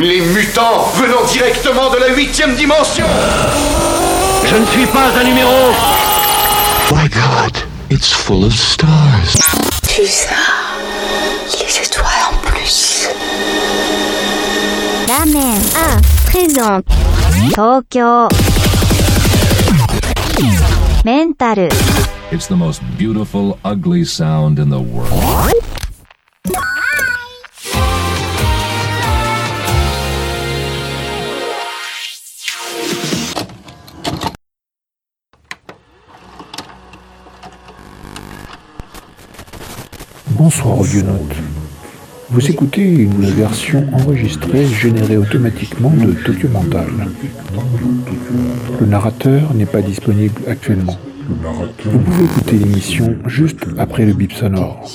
Les mutants venant directement de la huitième dimension Je ne suis pas un numéro My God, it's full of stars. Tu ça, les étoiles en plus. Ramen 1 présente Tokyo Mental It's the most beautiful, ugly sound in the world. Bonsoir audionautes. Vous écoutez une version enregistrée générée automatiquement de Tokyo Mental. Le narrateur n'est pas disponible actuellement. Vous pouvez écouter l'émission juste après le bip sonore.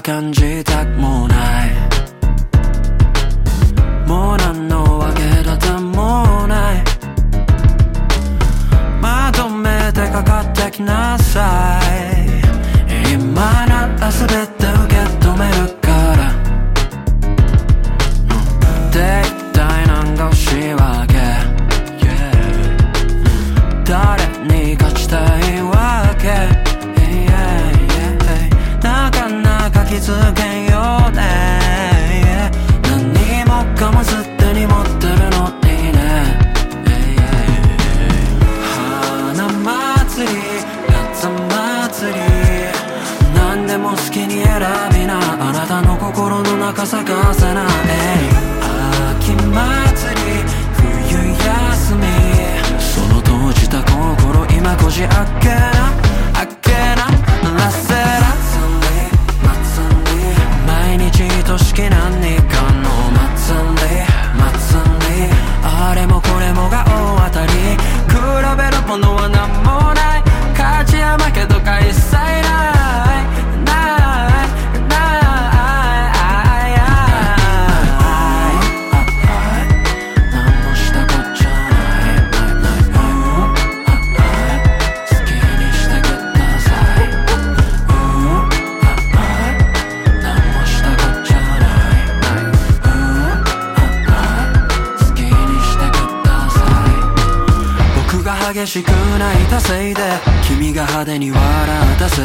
건지 딱 모나요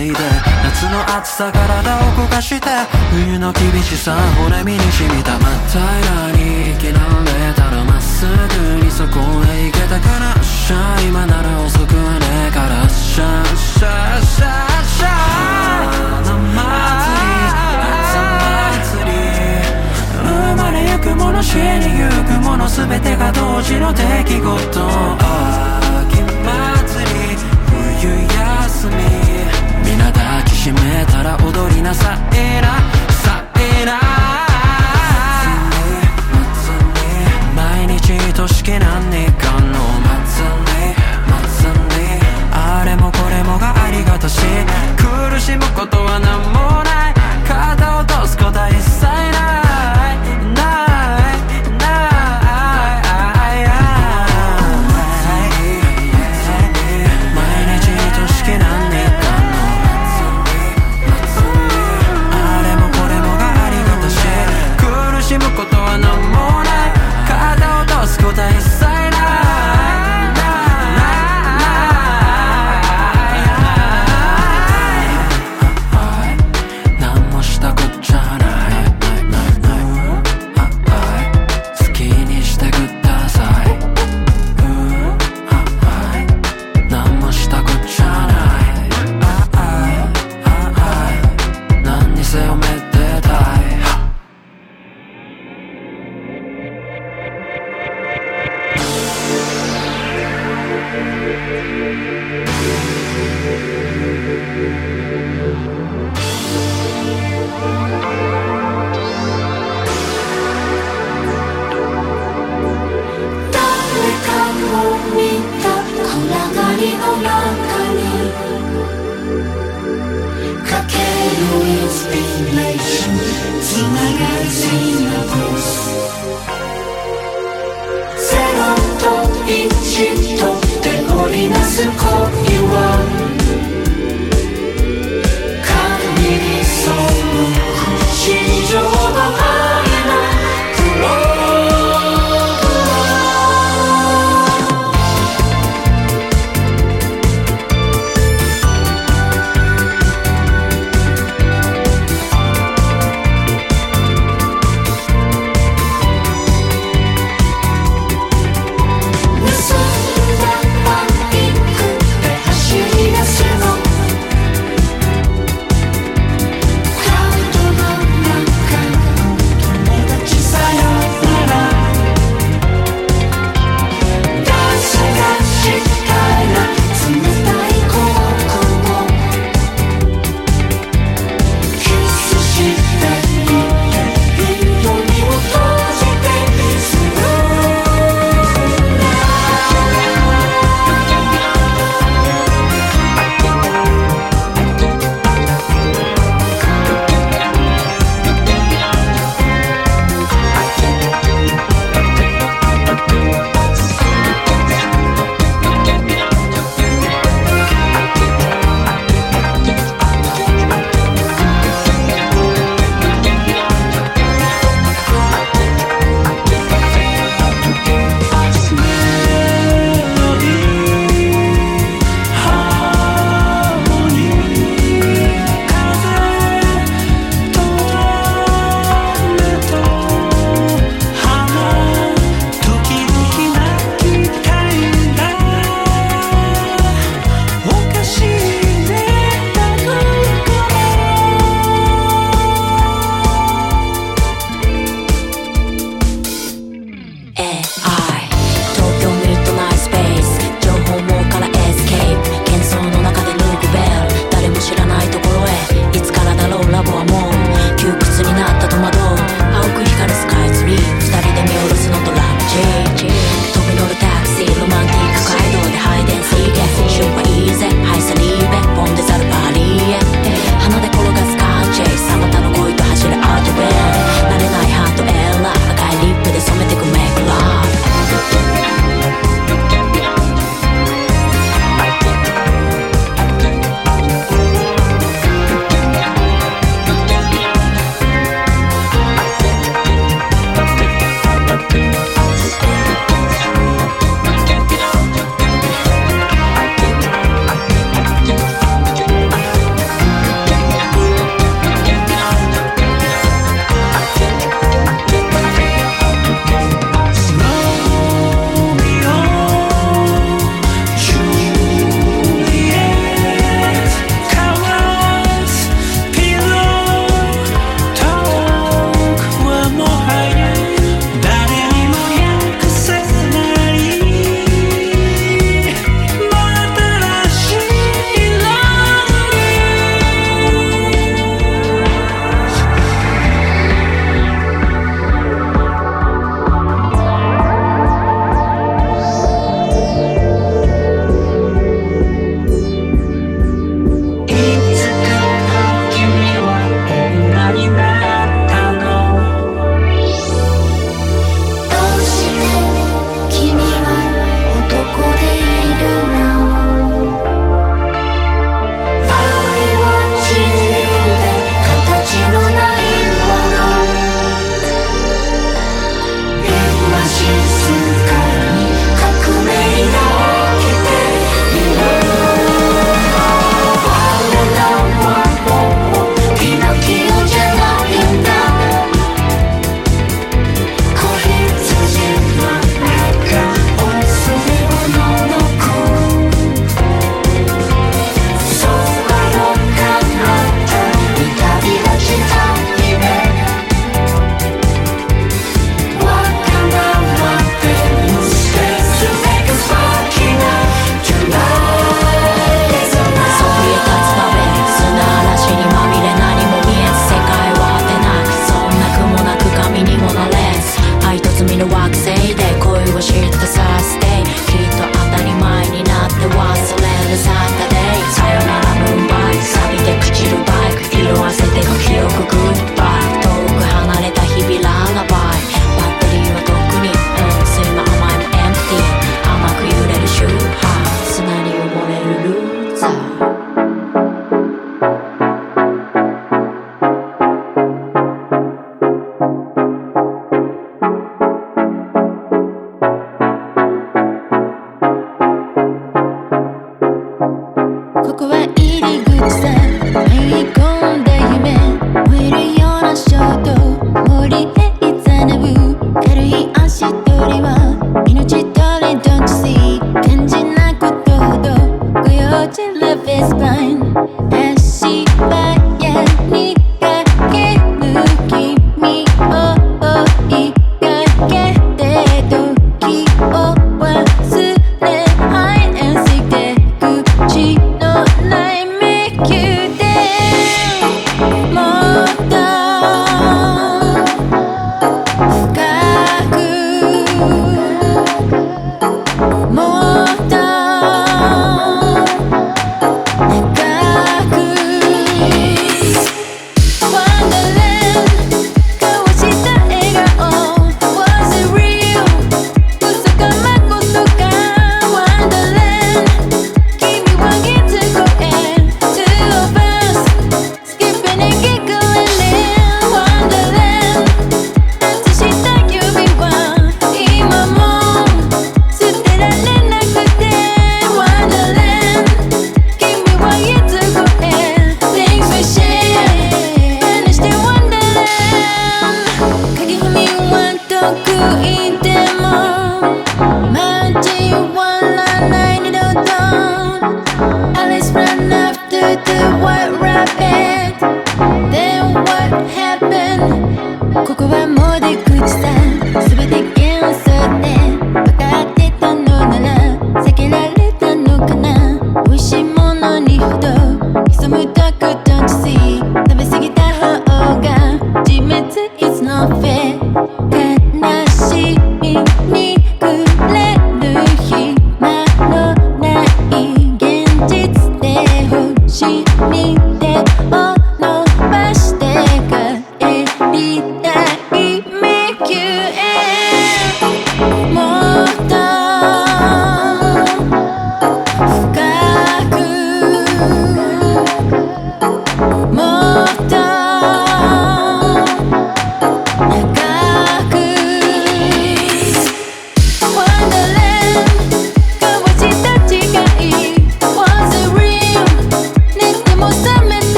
いで夏の暑さ体を焦がして冬の厳しさ骨身に染みた真っ平らに生きられたらまっすぐにそこへ行けたからしゃ今なら遅くはねえからシャしシャしシャしシャン夏祭り夏祭り生まれゆくもの死にゆくもの全てが同時の出来事決めたら踊りなさえな。さえな。毎日としけ何年間の。祭りあれもこれもがありがし。苦しむことは何もない。肩を落とすことは一切ない。ない。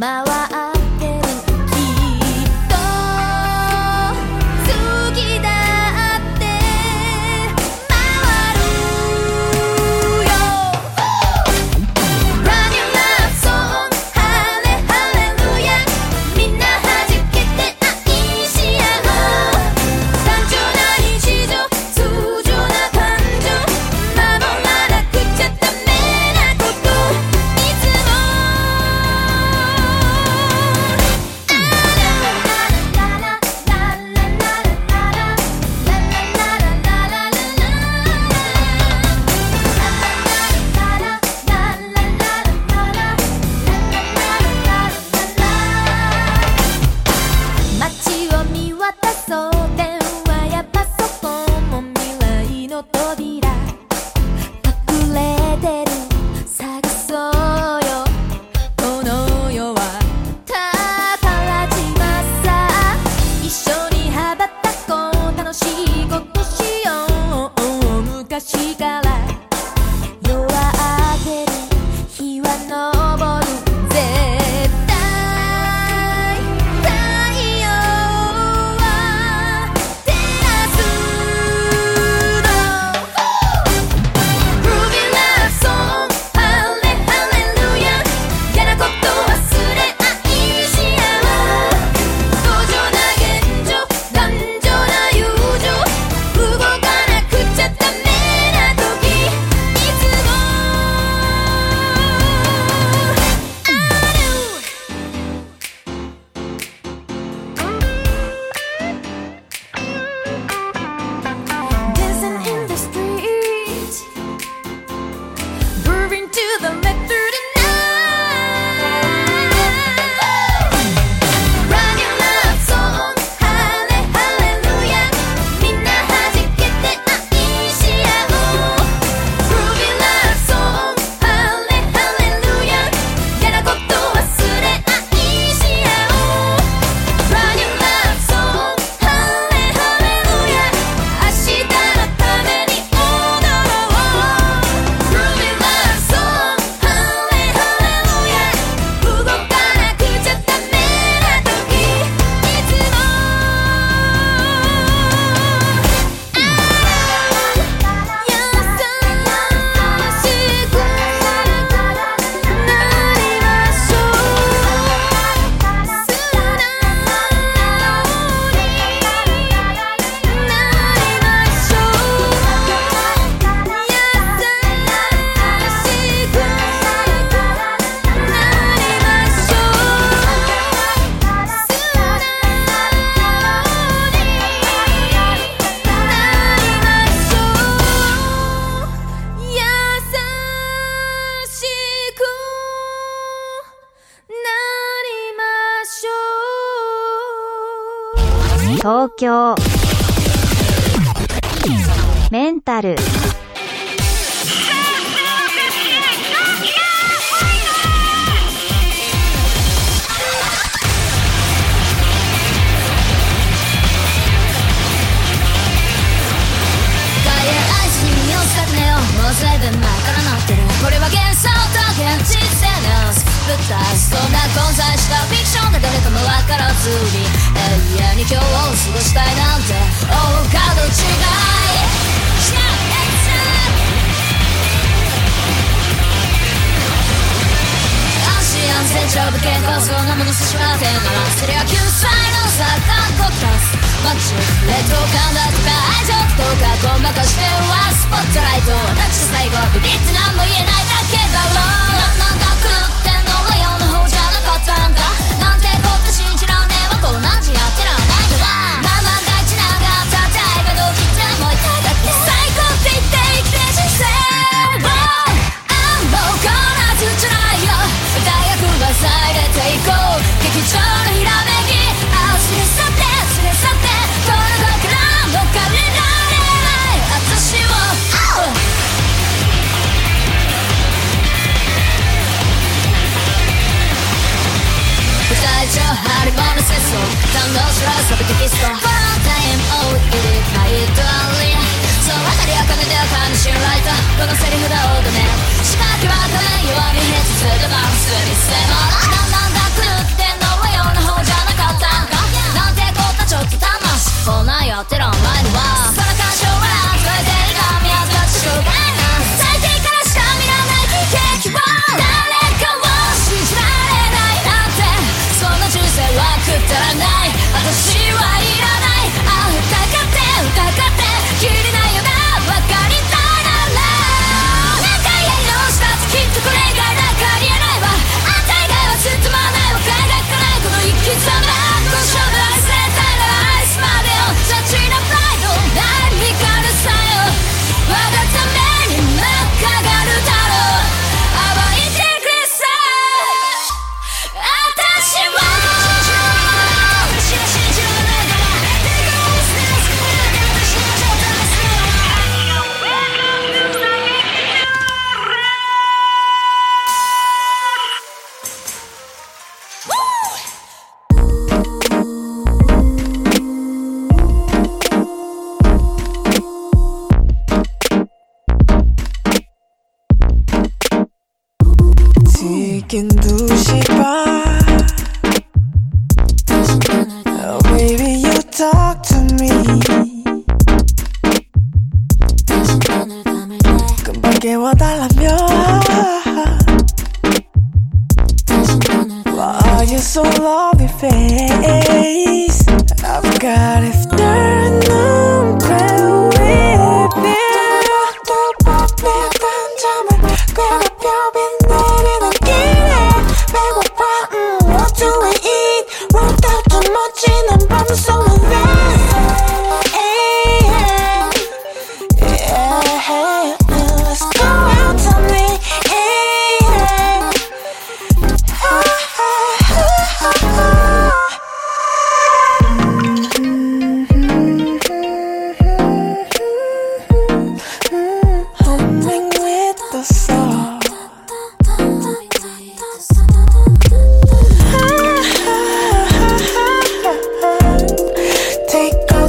回の物体そんな混在したフィクションがどれかも分からずに永遠に今日を過ごしたいなんて大門違いしない安全上部健康そうなものすしまってならそりゃ救済の坂こたすマッチ劣等感だとか愛情とかごまかしてはスポットライト私最後ビビって何も言えないだけだろうったんだなんてこと信じらんねえわ。こんなんじやってら感動しろサブテキストフォロータイムを入れないとありそう渡り茜で赤の信頼とこのセリフだオードね仕掛けはダメ弱みへつつでバンスにせもなんなんだ狂ってんのは世の方じゃなかった。んかなんてこったちょっと魂こなんやってらんないのはこの感傷は聞こえてるが宮崎しょうがないな最低からしか見らない喜劇を誰かをはくだらない。私は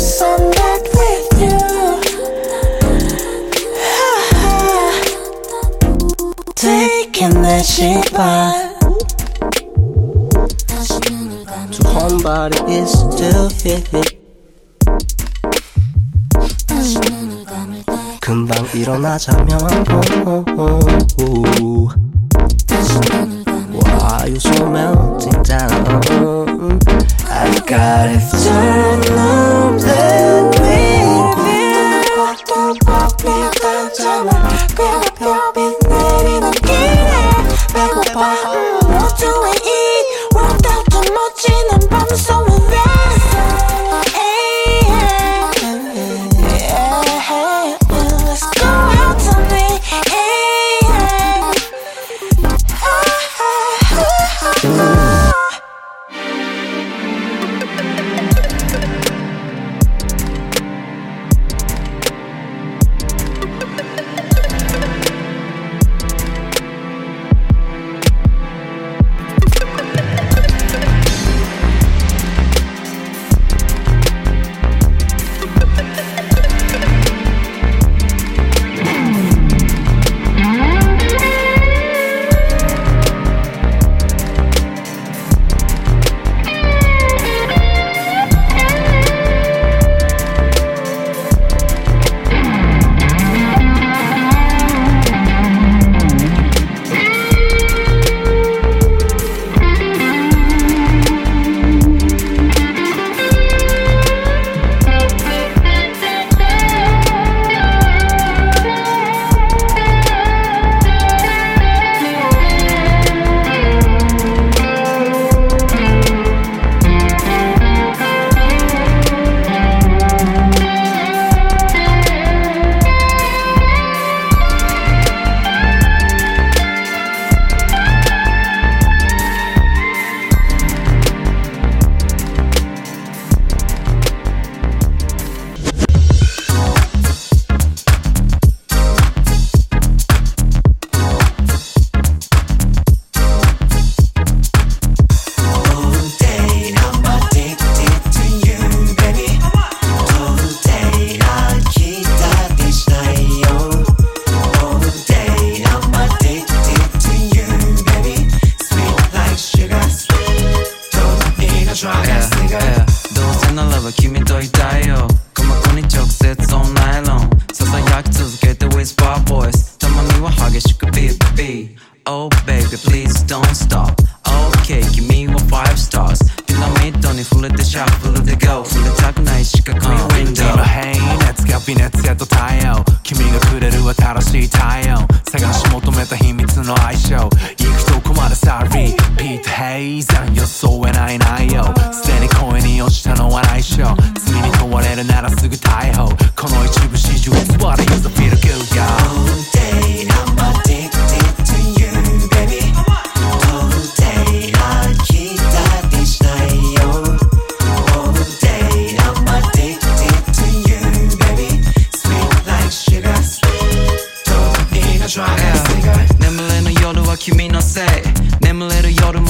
cause I'm not with you Taking that shit back To home body is still fit 금방 일어나자면 Why you so melting down? I got it turned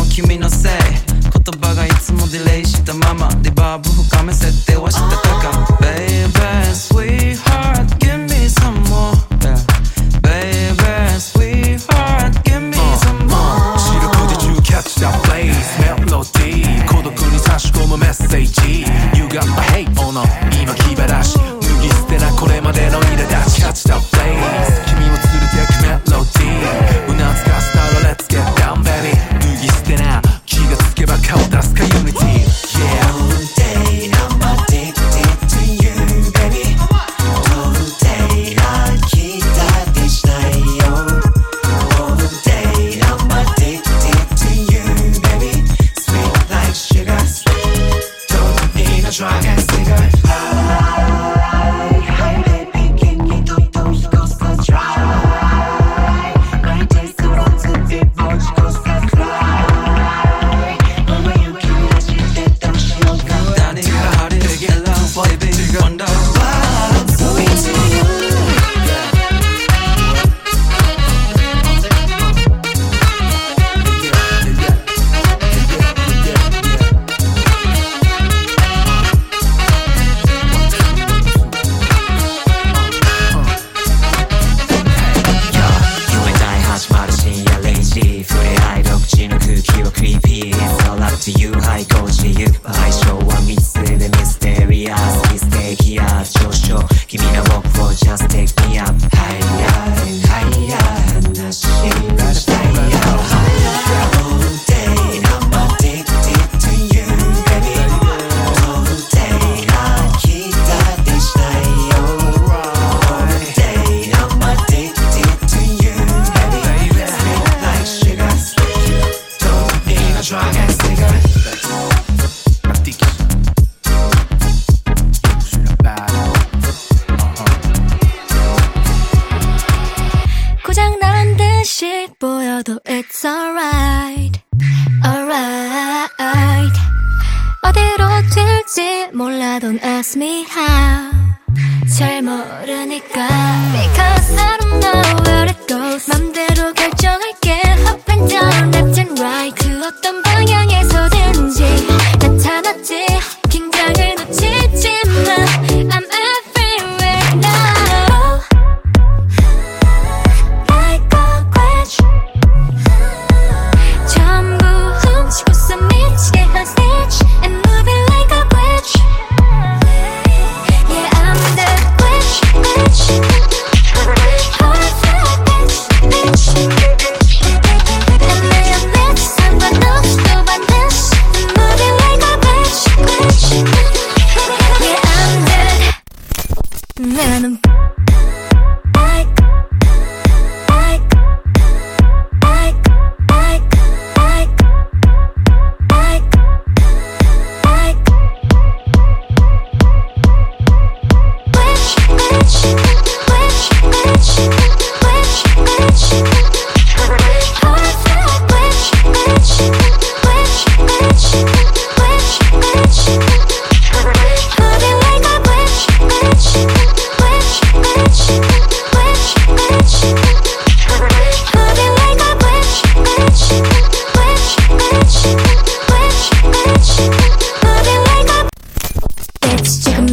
も君のせい。言葉がいつもディレイしたまま。リバーブ深め設定はしてたか。Baby sweetheart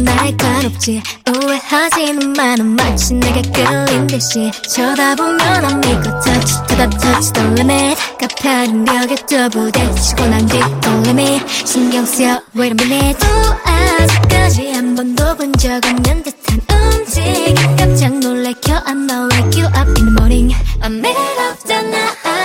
날카롭지. 오해하지는 마는 마치 내게 끌린 듯이. 쳐다보면 안 믿고 touch to the touch the limit. 가파른 벽에 또 부딪히고 난 뒷걸음이 신경 쓰여 wait a minute. 또 아직까지 한 번도 본 적 없는 듯한 움직임. 깜짝 놀래켜 I'm not like you up in the morning. I made up the night